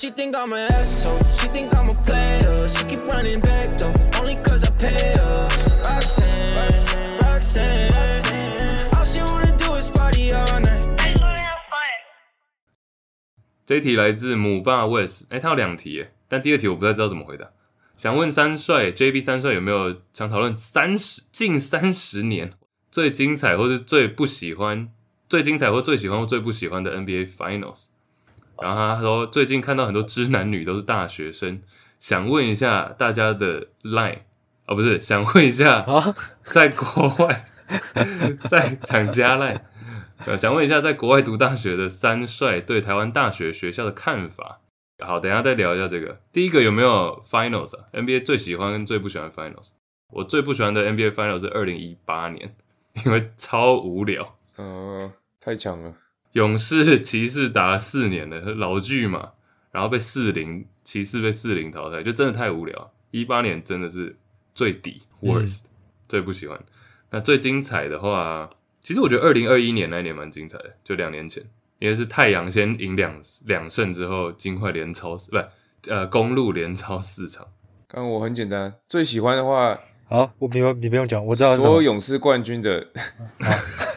She think I'm an asshole. She think I'm a player. She keep running back though, only cause I pay her. Roxanne, Roxanne, all she wanna do is party all night. 这一题来自母爸 West，哎，他有两题耶，但第二题我不太知道怎么回答。想问三帅 JB 三帅有没有想讨论三十近三十年最精彩或是最不喜欢、最精彩或最喜欢或最不喜欢的 NBA Finals？然后他说最近看到很多知男女都是大学生，想问一下大家的 line 哦，不是，想问一下在国外在想加 line，想问一下在国外读大学的三帅对台湾大学学校的看法。好，等一下再聊一下这个。第一个有没有 Finals 啊？NBA 最喜欢跟最不喜欢 Finals？我最不喜欢的 NBA Finals 是二零一八年，因为超无聊。呃，太强了。勇士骑士打了四年了，老剧嘛，然后被四零骑士被四零淘汰，就真的太无聊。一八年真的是最底 worst，、嗯、最不喜欢。那最精彩的话，其实我觉得二零二一年那一年蛮精彩的，就两年前，因为是太阳先赢两两胜之后，金块连超四，不是呃公路连超四场。刚我很简单，最喜欢的话，好，我不用你不用讲，我知道所有勇士冠军的。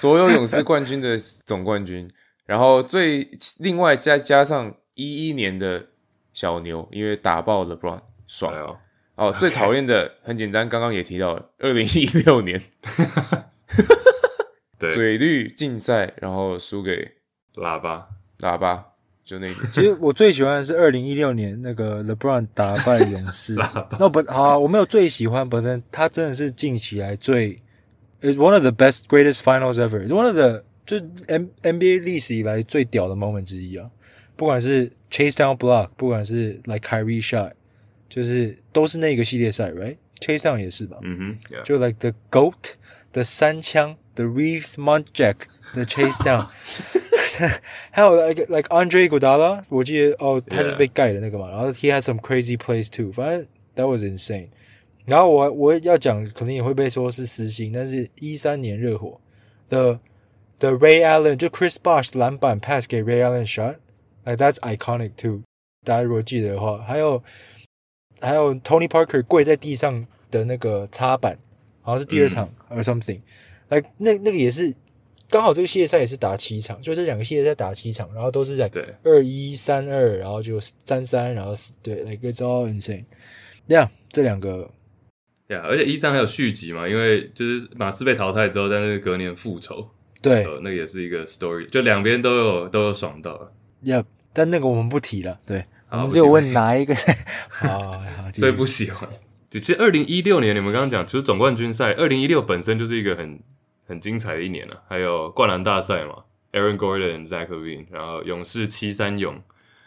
所有勇士冠军的总冠军，然后最另外再加上一一年的小牛，因为打爆了 LeBron 爽哦。哦，最讨厌的很简单，刚刚也提到了，二零一六年，对，嘴绿竞赛，然后输给喇叭，喇叭就那个。其实我最喜欢的是二零一六年那个 LeBron 打败勇士。那不好，我没有最喜欢，本身他真的是近期来最。It's one of the best, greatest finals ever. It's one of the 就是 N NBA 历史以来最屌的 moment 之一啊！不管是 chase down block，不管是 like Kyrie shot，就是都是那个系列赛，right？chase down 也是吧？嗯哼，yeah. 就 like the goat 的三枪，the Reeves Mogejai 的 chase down，还有 like like Andre Iguodala，我记得哦，他就是被盖的那个嘛。Yeah. 然后 he had some crazy plays too，反正 that was insane。 然后我我要讲，可能也会被说是私心，但是一三年热火的的 Ray Allen 就 Chris Bosh 篮板 pass 给 Ray Allen shot，like that's iconic too。大家如果记得的话，还有还有 Tony Parker 跪在地上的那个插板，好像是第二场、嗯、or something，like 那那个也是刚好这个系列赛也是打七场，就这两个系列赛打七场，然后都是在二一三二，然后就三三，然后对，like it's all insane。这样这两个。对啊，而且一三还有续集嘛，因为就是马刺被淘汰之后，但是隔年复仇，对，那个也是一个 story，就两边都有都有爽到了。Yeah，但那个我们不提了。对，好我们就问哪一个？好，最不喜欢。就其实二零一六年你们刚刚讲，其实总冠军赛二零一六本身就是一个很很精彩的一年了，还有灌篮大赛嘛，Aaron Gordon、Zach LaVine，然后勇士七三勇，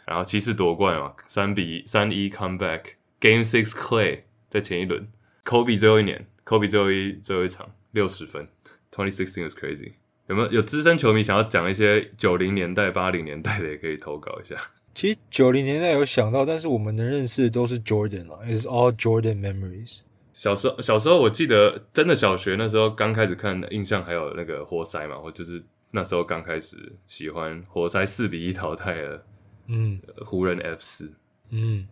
然后骑士夺冠嘛，三比三一 comeback，Game Six Clay 在前一轮。Kobe 最后一年，Kobe 最后一最后一场六十分，Twenty sixteen was crazy。有没有有资深球迷想要讲一些九零年代、八零年代的，也可以投稿一下。其实九零年代有想到，但是我们能认识的都是 Jordan 啊，It's all Jordan memories。小时候，小时候我记得真的小学那时候刚开始看的印象还有那个活塞嘛，我就是那时候刚开始喜欢活塞四比一淘汰了，嗯，湖人 F 四，嗯，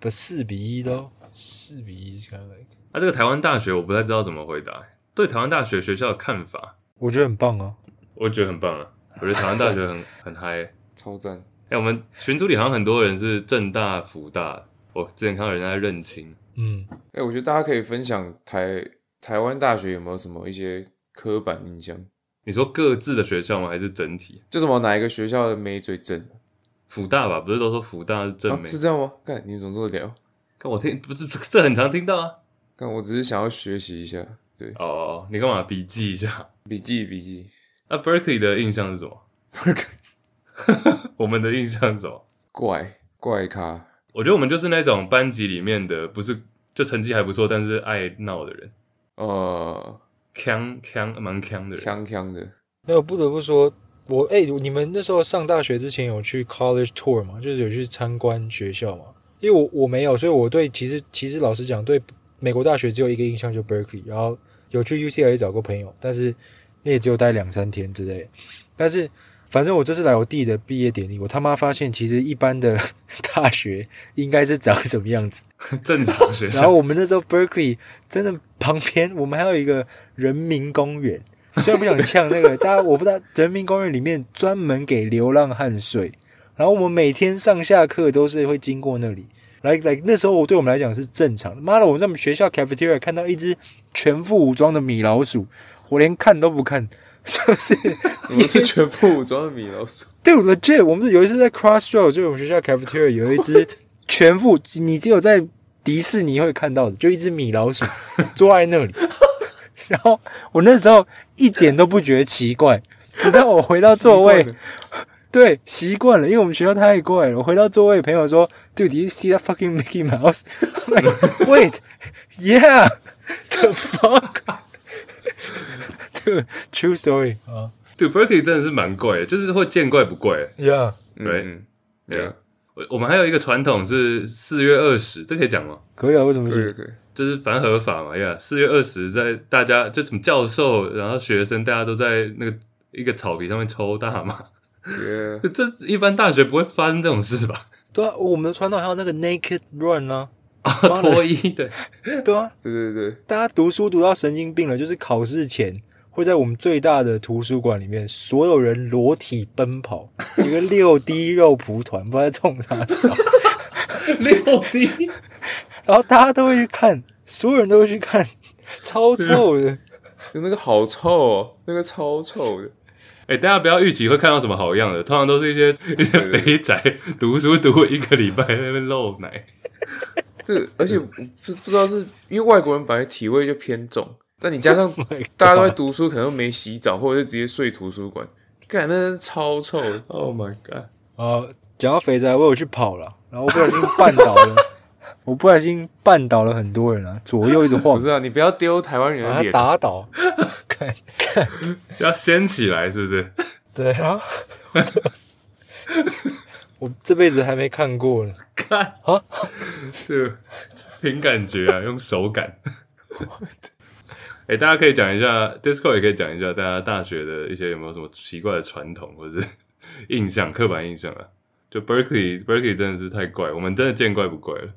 不四比一都四比一，kind of like。那、啊、这个台湾大学我不太知道怎么回答。对台湾大学学校的看法，我觉得很棒啊，我觉得很棒啊，我觉得台湾大学很 很嗨，超赞。哎、欸，我们群组里好像很多人是正大、福大，我之前看到人家在认亲。嗯，哎、欸，我觉得大家可以分享台台湾大学有没有什么一些刻板印象？你说各自的学校吗？还是整体？就什么哪一个学校的妹最正？福大吧，不是都说福大是正妹、啊？是这样吗？看你们怎么这么聊？看我听，不是这很常听到啊。但我只是想要学习一下，对哦，你干嘛笔记一下？笔 记笔记。那 Berkeley 的印象是什么？Berkeley，我们的印象是什么？怪怪咖。我觉得我们就是那种班级里面的，不是就成绩还不错，但是爱闹的人。呃，锵锵蛮锵的人，锵锵的。那我不得不说，我哎、欸，你们那时候上大学之前有去 college tour 吗？就是有去参观学校吗？因为我我没有，所以我对其实其实老实讲对。美国大学只有一个印象，就 Berkeley，然后有去 UCLA 找过朋友，但是那也只有待两三天之类。但是反正我这次来我弟的毕业典礼，我他妈发现其实一般的大学应该是长什么样子，正常学校。然后我们那时候 Berkeley 真的旁边，我们还有一个人民公园。虽然不想呛那个，大家我不知道人民公园里面专门给流浪汉睡，然后我们每天上下课都是会经过那里。来来，那时候我对我们来讲是正常的。妈的，我们在我们学校 cafeteria 看到一只全副武装的米老鼠，我连看都不看。就是 什么是全副武装的米老鼠？对，legit，我们有一次在 Crossroad，就是我们学校 cafeteria 有一只全副，你只有在迪士尼会看到的，就一只米老鼠 坐在那里。然后我那时候一点都不觉得奇怪，直到我回到座位。对，习惯了，因为我们学校太怪了。我回到座位，朋友说：“Dude, did you see that fucking Mickey Mouse? Like, wait, yeah, the fuck? Dude, true story 啊。对，Berkeley 真的是蛮怪的，就是会见怪不怪。Yeah，对，对啊。我我们还有一个传统是四月二十，这可以讲吗？可以啊，为什么是？可以，就是反正合法嘛呀。四月二十，在大家就什么教授，然后学生，大家都在那个一个草皮上面抽大麻。这一般大学不会发生这种事吧？对啊，我们的传统还有那个 naked run 呢，啊，脱衣对，对啊，对对对，大家读书读到神经病了，就是考试前会在我们最大的图书馆里面，所有人裸体奔跑，一个六 D 肉蒲团，不知道在冲啥笑，六 D，然后大家都会去看，所有人都会去看，超臭的，就那个好臭哦，那个超臭的。哎、欸，大家不要预期会看到什么好样的，通常都是一些一些肥宅读书读一个礼拜在那边漏奶。这而且不不知道是因为外国人本来体味就偏重，但你加上 大家都在读书，可能没洗澡，或者是直接睡图书馆，感觉那超臭。Oh my god！啊，讲到肥宅，我有去跑了，然后我不小心绊倒了。我不小心绊倒了很多人啊，左右一直晃。不是啊，你不要丢台湾人的脸，打倒，看看，要掀起来，是不是？对啊，我这辈子还没看过呢。看啊，就凭感觉啊，用手感。哎、欸，大家可以讲一下，Discord 也可以讲一下，大家大学的一些有没有什么奇怪的传统或者是印象、刻板印象啊？就 Berkeley，Berkeley 真的是太怪，我们真的见怪不怪了。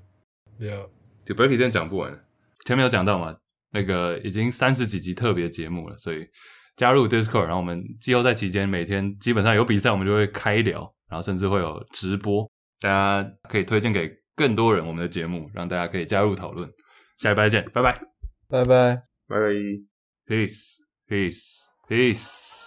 Yeah. 就 Berkeley 真的讲不完，前面有讲到嘛，那个已经三十几集特别节目了，所以加入 Discord，然后我们季后赛期间每天基本上有比赛，我们就会开聊，然后甚至会有直播，大家可以推荐给更多人我们的节目，让大家可以加入讨论。下一拜见，拜拜，拜拜，拜拜，Peace，Peace，Peace，Peace。